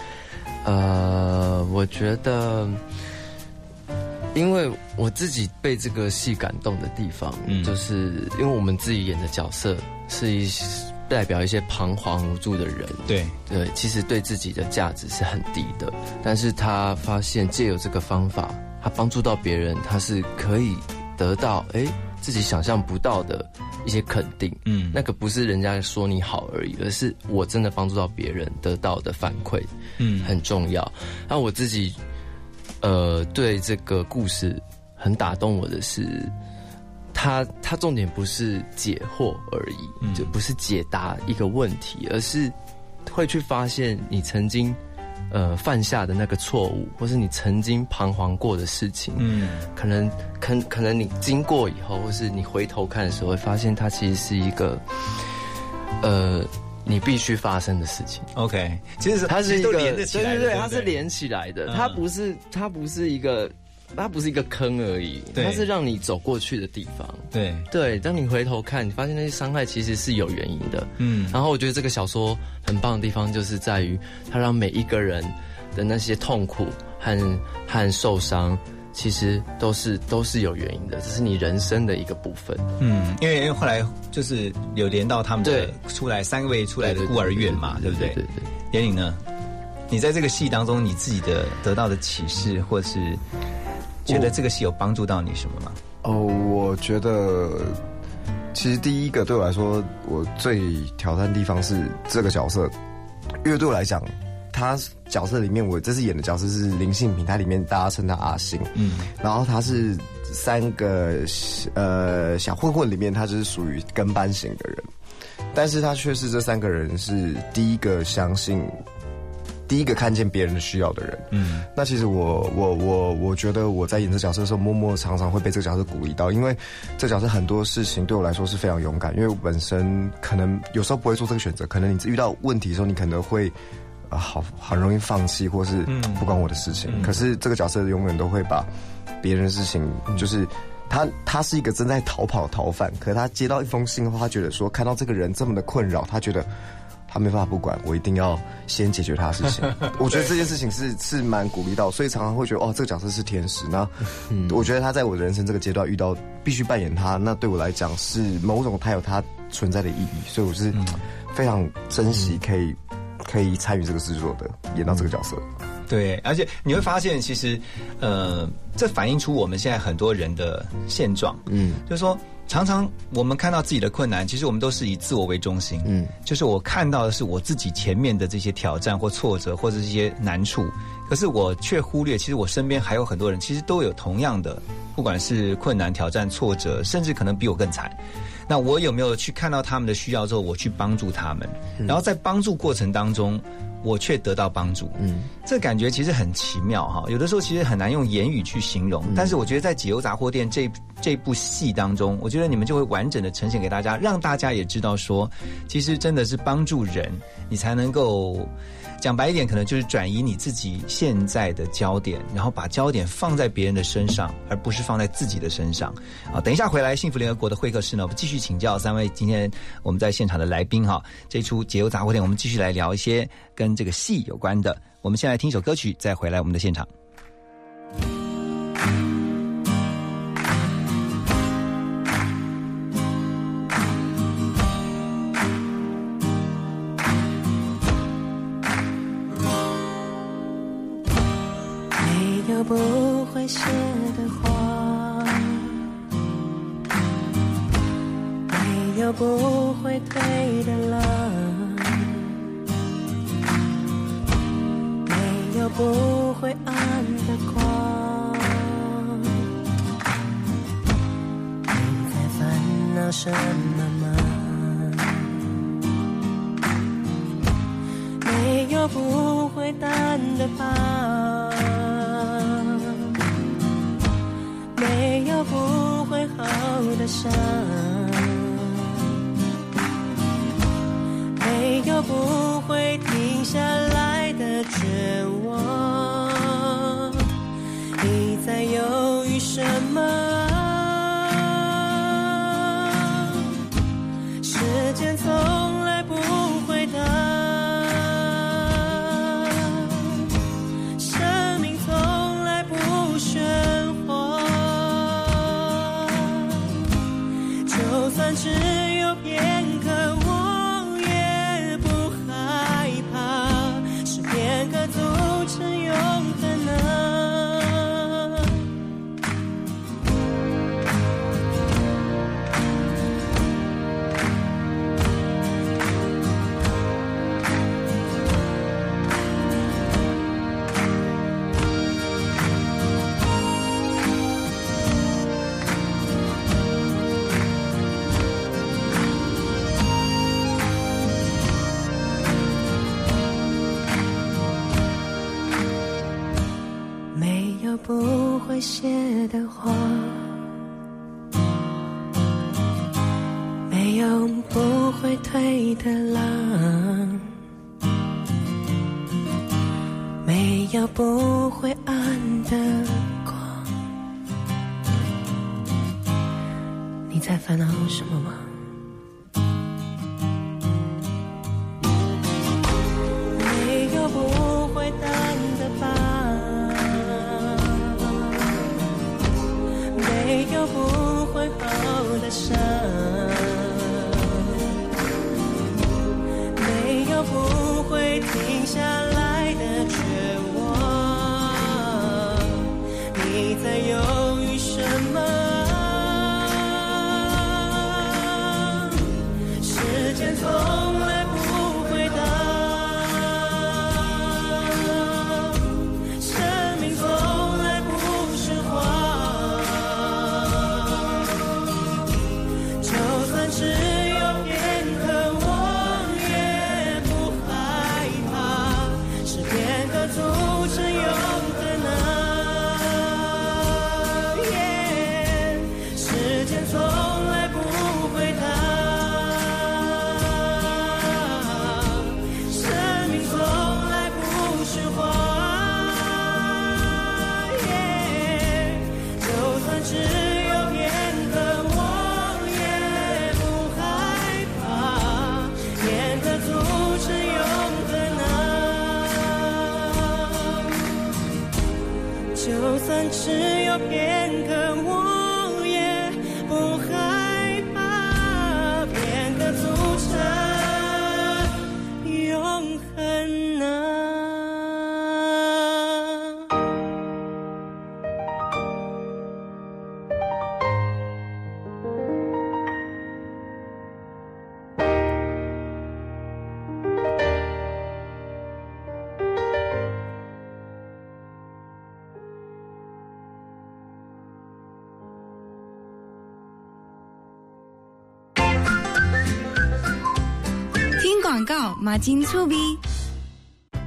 F: 呃，我觉得，因为我自己被这个戏感动的地方，
B: 嗯
F: 就是因为我们自己演的角色是一代表一些彷徨无助的人，
B: 对。
F: 对，其实对自己的价值是很低的，但是他发现借由这个方法，他帮助到别人，他是可以得到哎自己想象不到的一些肯定，
B: 嗯。
F: 那个不是人家说你好而已，而是我真的帮助到别人得到的反馈，
B: 嗯。
F: 很重要。那我自己，呃，对这个故事很打动我的是，它它重点不是解惑而已，
B: 嗯。
F: 就不是解答一个问题，而是会去发现你曾经呃犯下的那个错误，或是你曾经彷徨过的事情，
B: 嗯。
F: 可能可可能你经过以后，或是你回头看的时候，会发现它其实是一个，呃，你必须发生的事情。
B: ，OK，其实
F: 它是一个
B: 其实都连起来的，
F: 对对对，它是连起来的，
B: 嗯。
F: 它不是它不是一个，它不是一个坑而已，它是让你走过去的地方。
B: 对，
F: 对，当你回头看，你发现那些伤害其实是有原因的。
B: 嗯
F: 然后我觉得这个小说很棒的地方，就是在于它让每一个人的那些痛苦和和受伤，其实都是都是有原因的，这是你人生的一个部分。
B: 嗯，因为因为后来就是有连到他们的
F: 对
B: 出来三位出来的孤儿院嘛，对不对？
F: 对对。
B: 严玲呢？你在这个戏当中，你自己的得到的启示，或是觉得这个戏有帮助到你什么吗？
E: 哦，我觉得其实第一个对我来说，我最挑战的地方是这个角色，因为对我来讲，他角色里面我这次演的角色是林信平，他里面大家称他阿信，
B: 嗯，
E: 然后他是三个呃小混混里面，他就是属于跟班型的人，但是他却是这三个人是第一个相信第一个看见别人的需要的人。
B: 嗯，
E: 那其实我我我我觉得我在演这角色的时候，默默常常会被这个角色鼓励到，因为这角色很多事情对我来说是非常勇敢，因为我本身可能有时候不会做这个选择，可能你遇到问题的时候，你可能会。啊，好，很容易放弃，或是不关我的事情。可是这个角色永远都会把别人的事情，就是他，他是一个正在逃跑逃犯，可是他接到一封信后，他觉得说，看到这个人这么的困扰，他觉得他没办法不管，我一定要先解决他的事情。(laughs) 我觉得这件事情是是蛮鼓励到，所以常常会觉得，哦，这个角色是天使。那我觉得他在我的人生这个阶段遇到必须扮演他，那对我来讲是某种他有他存在的意义，所以我是非常珍惜可以。可以参与这个制作的，演到这个角色。
B: 对，而且你会发现，其实，呃，这反映出我们现在很多人的现状。嗯，就是说，常常我们看到自己的困难，其实我们都是以自我为中心。嗯，就是我看到的是我自己前面的这些挑战或挫折，或者这些难处，可是我却忽略，其实我身边还有很多人，其实都有同样的，不管是困难、挑战、挫折，甚至可能比我更惨。那我有没有去看到他们的需要之后，我去帮助他们？然后在帮助过程当中，我却得到帮助。嗯，这感觉其实很奇妙哈。有的时候其实很难用言语去形容，但是我觉得在《解忧杂货店》这这部戏当中，我觉得你们就会完整的呈现给大家，让大家也知道说，其实真的是帮助人，你才能够。讲白一点，可能就是转移你自己现在的焦点，然后把焦点放在别人的身上，而不是放在自己的身上。啊，等一下回来，幸福联合国的会客室呢，我们继续请教三位今天我们在现场的来宾哈。这出解忧杂货店，我们继续来聊一些跟这个戏有关的。我们先来听一首歌曲，再回来我们的现场。
L: 不会谢的话，没有不会退的浪，没有不会暗的光。你在烦恼什么吗？
A: 广告，马金粗逼。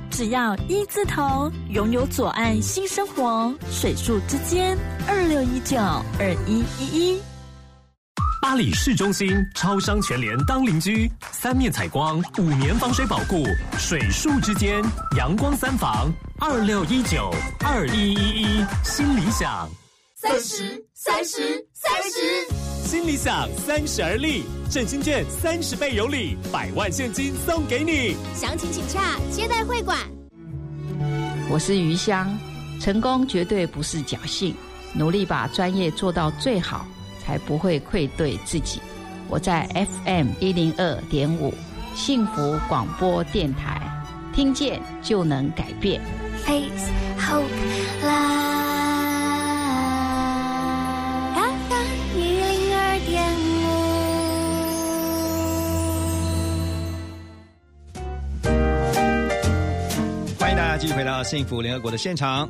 M: 只要一字头，拥有左岸新生活，水树之间二六一九二一一一。
H: 巴黎市中心超商全联当邻居，三面采光，五年防水保固，水树之间阳光三房，二六一九二一一一，新理想。
I: 三十，三十，三十。
H: 心里想三十而立，振兴券三十倍有礼，百万现金送给你。
K: 详情请洽接待会馆。
N: 我是余香，成功绝对不是侥幸，努力把专业做到最好，才不会愧对自己。我在 FM 一零二点五幸福广播电台，听见就能改变。
I: Face Hope Live
B: 继续回到幸福联合国的现场。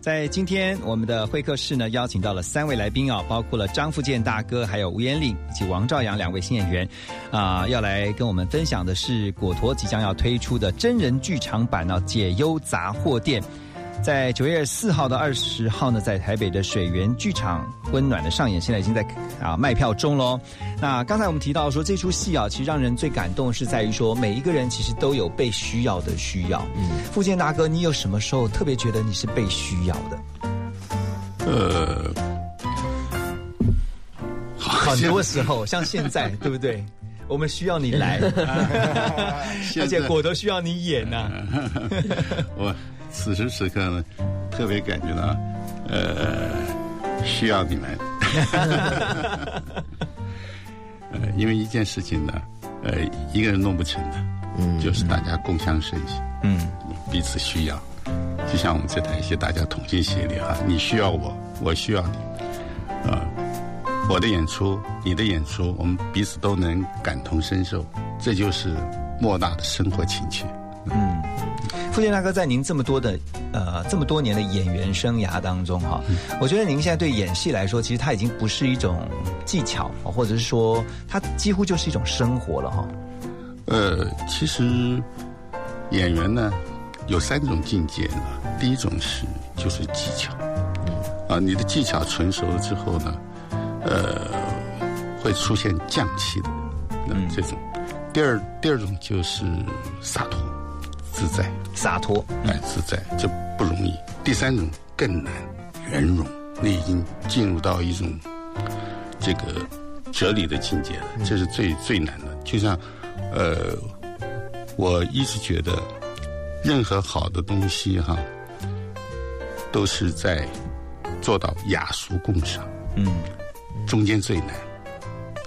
B: 在今天我们的会客室呢，邀请到了三位来宾啊，包括了张富建大哥，还有吴彦岭以及王兆阳两位新演员，啊、要来跟我们分享的是果陀即将要推出的真人剧场版呢、解忧杂货店。在九月四号到二十号呢，在台北的水源剧场温暖的上演，现在已经在啊卖票中喽。那刚才我们提到说，这出戏啊，其实让人最感动是在于说，每一个人其实都有被需要的需要。嗯，富健大哥，你有什么时候特别觉得你是被需要的？
D: 呃，
B: 很多时候，像现在，对不对？我们需要你来，(laughs) 而且果都需要你演呐、(laughs)
D: 我此时此刻呢，特别感觉到，呃，需要你们。(laughs) 呃，因为一件事情呢，呃，一个人弄不成的，嗯，就是大家共襄盛举，
B: 嗯，
D: 彼此需要。就像我们这台戏，大家同心协力哈，你需要我，我需要你，啊、我的演出，你的演出，我们彼此都能感同身受，这就是莫大的生活情趣。
B: 嗯，富健大哥，在您这么多的呃这么多年的演员生涯当中哈，我觉得您现在对演戏来说，其实它已经不是一种技巧，或者是说它几乎就是一种生活了哈。
D: 呃，其实演员呢有三种境界呢。第一种是就是技巧，啊，你的技巧成熟了之后呢，呃，会出现匠气的那这种。第二第二种就是洒脱自在，
B: 洒脱
D: 哎自在这不容易。第三种更难，圆融，你已经进入到一种这个哲理的境界了，这是最最难的。就像呃，我一直觉得任何好的东西哈。都是在做到雅俗共赏，
B: 嗯，
D: 中间最难，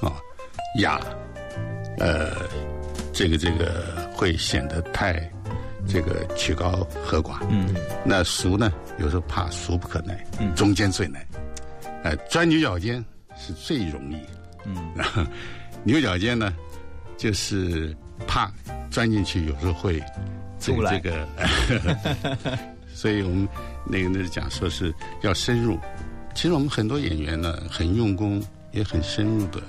D: 啊，雅，呃，这个这个会显得太这个曲高和寡，
B: 嗯，
D: 那俗呢，有时候怕俗不可耐，嗯，中间最难，呃，钻牛角尖是最容易，
B: 嗯，(laughs)
D: 牛角尖呢，就是怕钻进去，有时候会这个这个。(laughs) 所以我们那个那个讲说是要深入，其实我们很多演员呢很用功，也很深入的，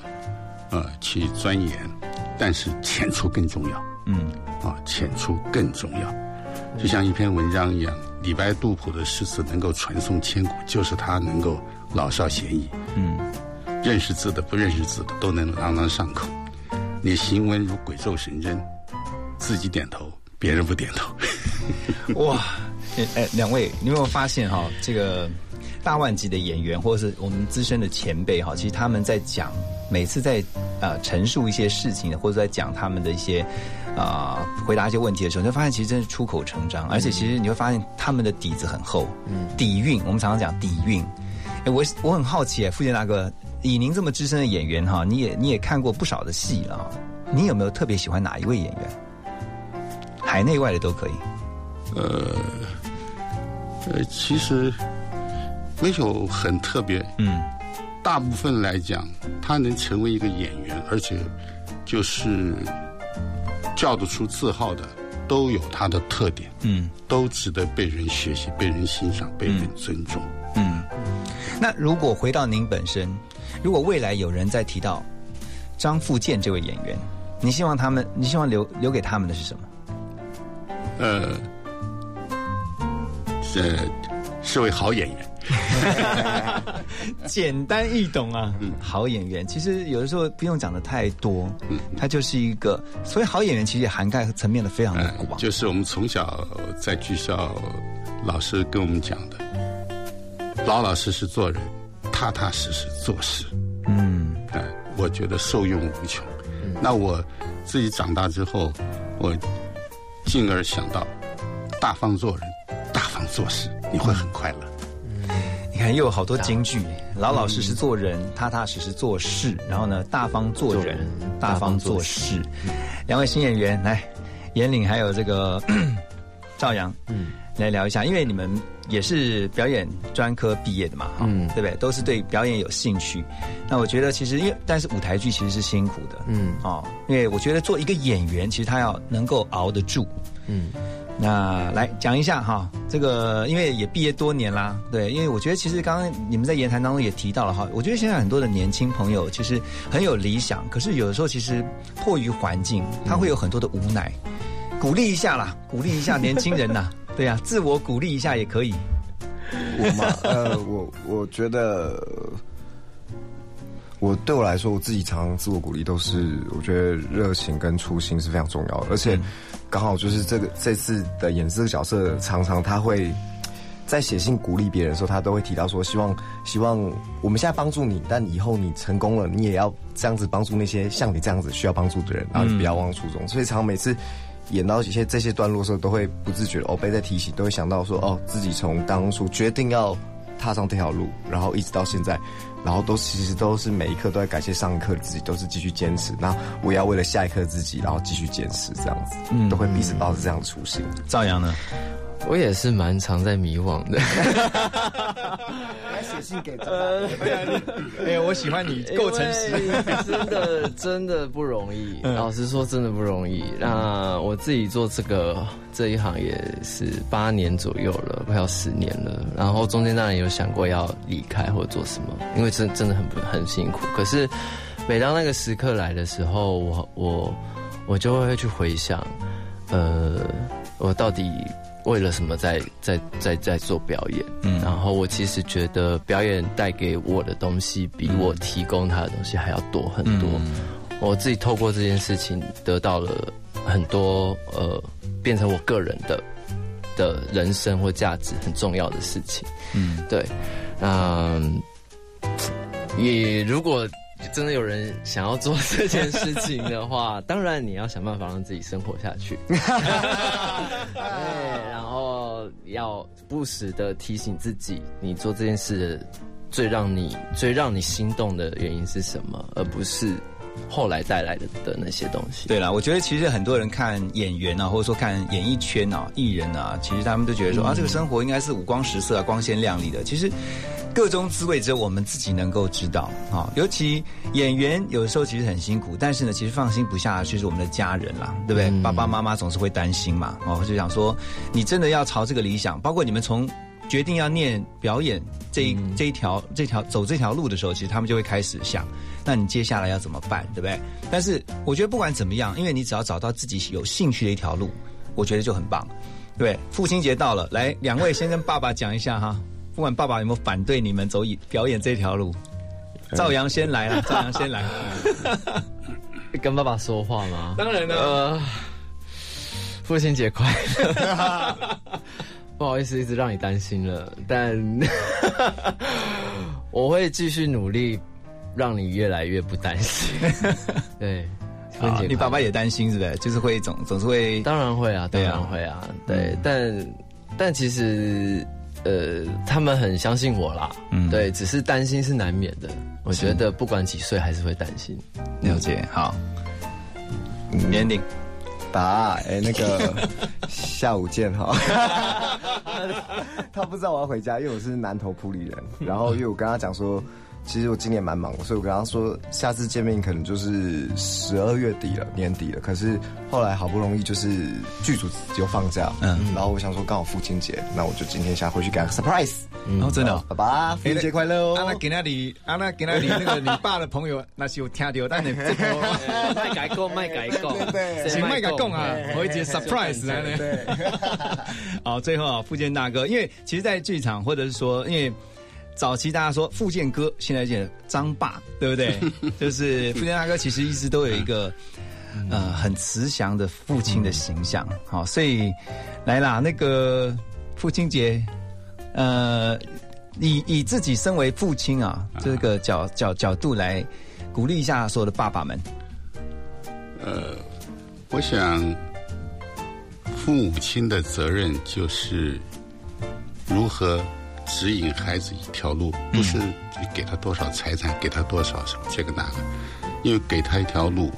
D: 呃去钻研，但是浅出更重要。
B: 嗯，
D: 啊，浅出更重要，就像一篇文章一样，李白、杜甫的诗词能够传颂千古，就是他能够老少咸宜。
B: 嗯，
D: 认识字的、不认识字的都能朗朗上口。你行文如鬼咒神针，自己点头，别人不点头。
B: 哇！哎，两位，你有没有发现哈、哦，这个大万级的演员，或者是我们资深的前辈哈，其实他们在讲，每次在呃陈述一些事情，或者在讲他们的一些啊、呃、回答一些问题的时候，你会发现其实真是出口成章，而且其实你会发现他们的底子很厚，嗯，底蕴，我们常常讲底蕴。哎，我我很好奇，哎，傅杰大哥，以您这么资深的演员哈，你也你也看过不少的戏了，你有没有特别喜欢哪一位演员？海内外的都可以。
D: 呃，呃，其实没有很特别。
B: 嗯，
D: 大部分来讲，他能成为一个演员，而且就是叫得出字号的，都有他的特点。
B: 嗯，
D: 都值得被人学习、被人欣赏、被人尊重。
B: 嗯，那如果回到您本身，如果未来有人在提到张富健这位演员，你希望他们，你希望留留给他们的是什么？
D: 呃，是是位好演员。(laughs)
B: 简单易懂啊，嗯好演员。其实有的时候不用讲的太多，嗯他就是一个。所以好演员其实也涵盖层面的非常的广。
D: 就是我们从小在剧校老师跟我们讲的，老老实实做人，踏踏实实做事。
B: 嗯，
D: 哎，我觉得受用无穷。那我自己长大之后，我进而想到，大方做人，大方做事，你会很快乐。
B: 你看，又有好多金句：老老实实做人，踏踏实实做事。然后呢，大方做人，大方做事。两位新演员来，严岭还有这个 (coughs) 赵阳，
F: 嗯，
B: 来聊一下，因为你们也是表演专科毕业的嘛，嗯，对不对？都是对表演有兴趣。那我觉得其实，因为但是舞台剧其实是辛苦的，
F: 嗯，
B: 哦，因为我觉得做一个演员，其实他要能够熬得住，
F: 嗯。
B: 那来讲一下哈，这个因为也毕业多年啦，对，因为我觉得其实刚刚你们在言谈当中也提到了哈，我觉得现在很多的年轻朋友其实很有理想，可是有的时候其实迫于环境，他会有很多的无奈，鼓励一下啦，鼓励一下年轻人呐，对呀，自我鼓励一下也可以。
E: 我嘛，呃，我我觉得，我对我来说，我自己常常自我鼓励都是，我觉得热情跟初心是非常重要的，而且。刚好就是这个这次的演这个角色，常常他会在写信鼓励别人的时候，他都会提到说，希望希望我们现在帮助你，但以后你成功了，你也要这样子帮助那些像你这样子需要帮助的人，然后你不要忘初衷。所以，常每次演到一些这些段落的时候，都会不自觉的哦被在提醒，都会想到说，哦，自己从当初决定要踏上这条路，然后一直到现在。然后都其实都是每一刻都在感谢上一刻的自己，都是继续坚持。那我要为了下一刻自己，然后继续坚持，这样子，嗯，都会彼此保持这样的初心。
B: 赵阳呢？
F: 我也是蛮常在迷惘的。
E: 来写信给呃，
B: 哎，我喜欢你，够诚实，
F: 真的真的不容易。老实说，真的不容易。那我自己做这个这一行也是八年左右了，快要十年了。然后中间当然有想过要离开或者做什么，因为真真的很很辛苦。可是每当那个时刻来的时候，我我我就会去回想，呃，我到底。为了什么在在在在做表演？嗯，然后我其实觉得表演带给我的东西，比我提供他的东西还要多很多。我自己透过这件事情得到了很多，呃，变成我个人的的人生或价值很重要的事情。
B: 嗯，
F: 对，嗯，也如果。真的有人想要做这件事情的话，(laughs) 当然你要想办法让自己生活下去。(laughs) 对，然后要不时的提醒自己，你做这件事最让你最让你心动的原因是什么，而不是后来带来的的那些东西。
B: 对了，我觉得其实很多人看演员啊，或者说看演艺圈啊、艺人啊，其实他们都觉得说啊，这个生活应该是五光十色、光鲜亮丽的。其实。各中滋味只有我们自己能够知道啊！尤其演员有的时候其实很辛苦，但是呢，其实放心不下就是我们的家人啦，对不对？爸爸妈妈总是会担心嘛，哦，就想说你真的要朝这个理想，包括你们从决定要念表演这一这一条这条走这条路的时候，其实他们就会开始想，那你接下来要怎么办，对不对？但是我觉得不管怎么样，因为你只要找到自己有兴趣的一条路，我觉得就很棒。对，父亲节到了，来两位先跟爸爸讲一下哈。不管爸爸有没有反对你们走演表演这条路，赵阳先来了，赵阳先来，(laughs) (laughs)
F: 跟爸爸说话吗？
B: 当然了，
F: 父亲节快乐！(laughs) 不好意思，一直让你担心了，但我会继续努力，让你越来越不担心。对，
B: 你爸爸也担心是不是？就是会总总是会，
F: 当然会啊，当然会啊，对，但但其实。呃，他们很相信我啦，嗯，对，只是担心是难免的。我觉得不管几岁，还是会担心。
B: 了解，好，年龄，
E: 答，哎，那个 (laughs) 下午见哈。(laughs) 他不知道我要回家，因为我是南投普里人，然后因为我跟他讲说。其实我今年蛮忙的，所以我跟他说下次见面可能就是十二月底了，年底了。可是后来好不容易就是剧组就放假，嗯，然后我想说刚好父亲节，那我就今天想回去给他 surprise。
B: 哦，真的，
E: 爸爸，父亲节快乐哦！
B: 阿那给那里，阿那给那里那个你爸的朋友那是有听到，但你 (laughs)
F: 卖改购卖改购，
B: 对，请卖改购啊！我一接 surprise 来了。
E: 对，(laughs)
B: 好，最后啊，福建大哥，因为其实，在剧场或者是说，因为。早期大家说福建哥，现在叫张爸，对不对？(laughs) 就是福建大哥，其实一直都有一个呃很慈祥的父亲的形象。好，所以来啦，那个父亲节，呃，以以自己身为父亲啊这个角角角度来鼓励一下所有的爸爸们。
D: 呃，我想父母亲的责任就是如何。指引孩子一条路，不是给他多少财产，给他多少什么这个那个，因为给他一条路，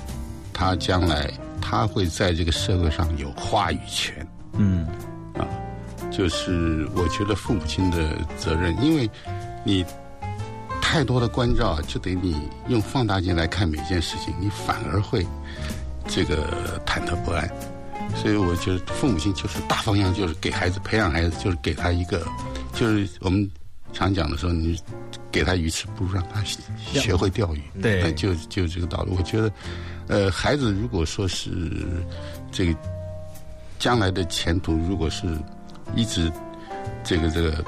D: 他将来他会在这个社会上有话语权。嗯，啊，就是我觉得父母亲的责任，因为你太多的关照，就得你用放大镜来看每件事情，你反而会这个忐忑不安。所以我觉得父母亲就是大方向，就是给孩子培养孩子，就是给他一个。就是我们常讲的时候，你给他鱼吃，不如让他学会钓鱼。(laughs)
B: 对，
D: 就就这个道理。我觉得，呃，孩子如果说是这个将来的前途，如果是一直这个这个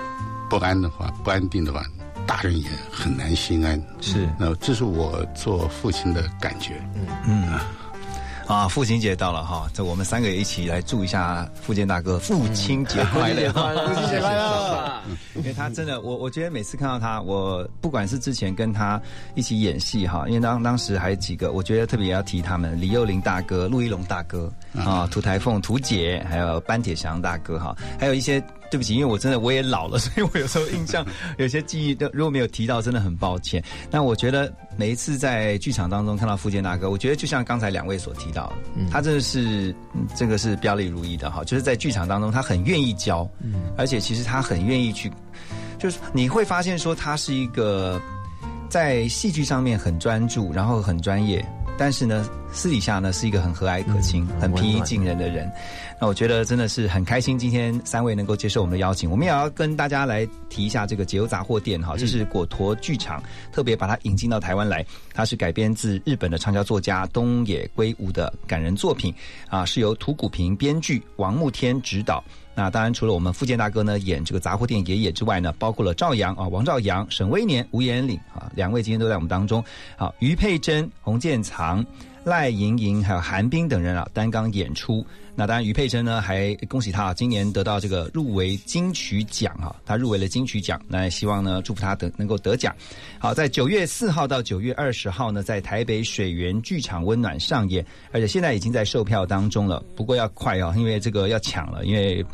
D: 不安的话，不安定的话，大人也很难心安。
B: 是，
D: 那这是我做父亲的感觉。嗯
B: 嗯。啊，父亲节到了哈，这我们三个也一起来祝一下福建大哥父亲节快乐，(laughs)
E: 父亲节快乐！
B: 因为他真的，我我觉得每次看到他，我不管是之前跟他一起演戏哈，因为当当时还有几个，我觉得特别要提他们，李幼林大哥、陆一龙大哥啊，涂台凤、涂姐，还有班铁祥大哥哈，还有一些。对不起，因为我真的我也老了，(laughs) 所以我有时候印象 (laughs) 有些记忆都如果没有提到，真的很抱歉。那我觉得每一次在剧场当中看到福建大哥，我觉得就像刚才两位所提到的，他真的是这个是表里如一的哈，就是在剧场当中他很愿意教，而且其实他很愿意去，就是你会发现说他是一个在戏剧上面很专注，然后很专业，但是呢私底下呢是一个很和蔼可亲、很平易近人的人。那我觉得真的是很开心，今天三位能够接受我们的邀请。我们也要跟大家来提一下这个解忧杂货店哈，这是果陀剧场特别把它引进到台湾来。它是改编自日本的畅销作家东野圭吾的感人作品啊，是由土谷平编剧，王慕天执导。那当然除了我们福建大哥呢演这个杂货店爷爷之外呢，包括了赵阳啊、王兆阳、沈威年、吴延岭啊，两位今天都在我们当中。好，于佩珍、洪建藏、赖莹莹还有韩冰等人啊担纲演出。那当然，于佩珍呢，还恭喜他今年得到这个入围金曲奖哈，他入围了金曲奖，那希望呢，祝福他得能够得奖。好，在九月四号到九月二十号呢，在台北水源剧场温暖上演，而且现在已经在售票当中了，不过要快哦，因为这个要抢了，因为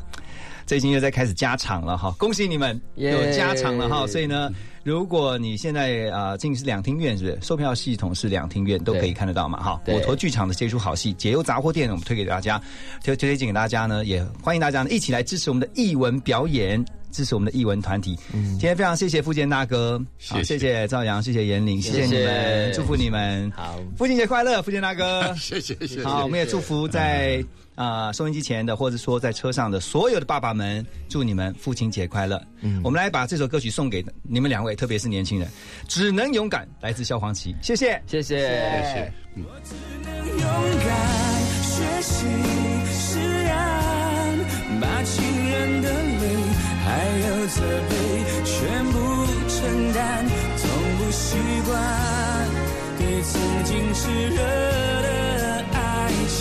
B: 最近又在开始加场了哈，恭喜你们有加场了哈，所以呢。如果你现在啊进是两厅院，是不是？售票系统是两厅院都可以看得到嘛？哈，我陀剧场的这出好戏《解忧杂货店》，我们推给大家，推推荐给大家呢，也欢迎大家呢一起来支持我们的艺文表演，支持我们的艺文团体。今天非常谢谢福建大哥，好，谢谢赵阳，谢谢严玲，谢谢。你们，祝福你们，
F: 好，
B: 父亲节快乐，福建大哥，(laughs)
D: 谢谢谢谢，
B: 好，我们也祝福在。啊，收音机前的，或者说在车上的所有的爸爸们，祝你们父亲节快乐！嗯，我们来把这首歌曲送给你们两位，特别是年轻人，只能勇敢，来自萧煌奇，谢谢，
F: 谢谢，
D: 谢谢。
C: 我只能勇敢学习释然，把情人的泪还有责备全部承担，从不习惯对曾经炽热的爱情。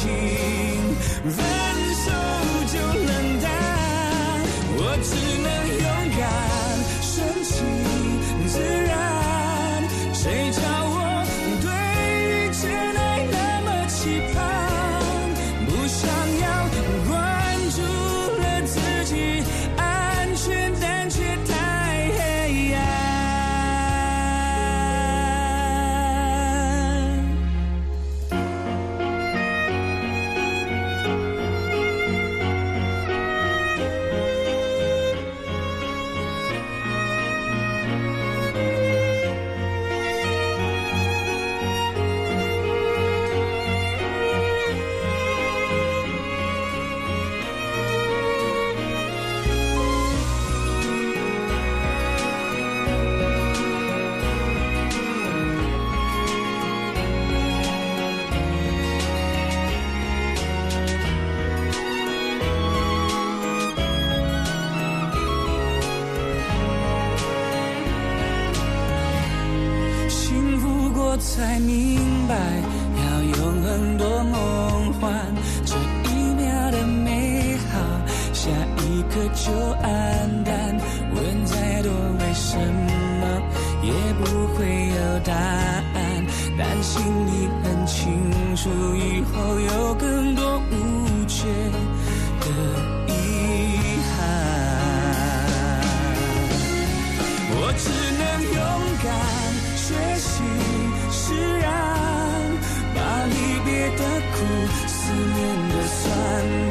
C: 思念的酸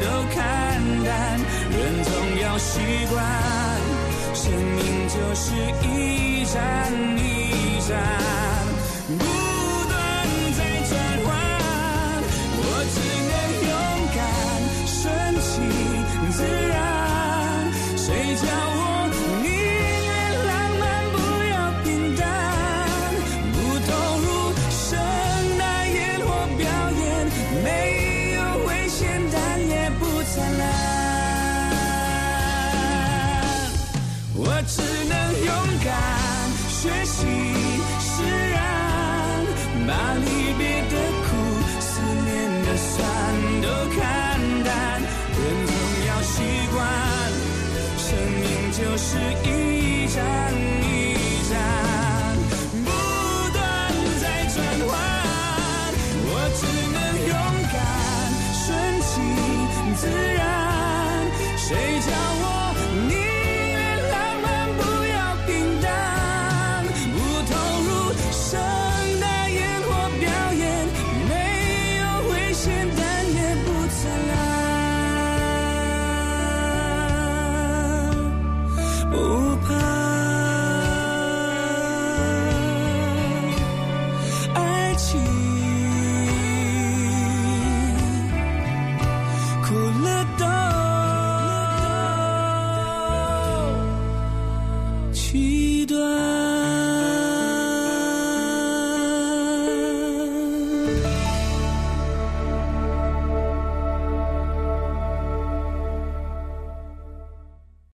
C: 都看淡人总要习惯生命就是一站一站一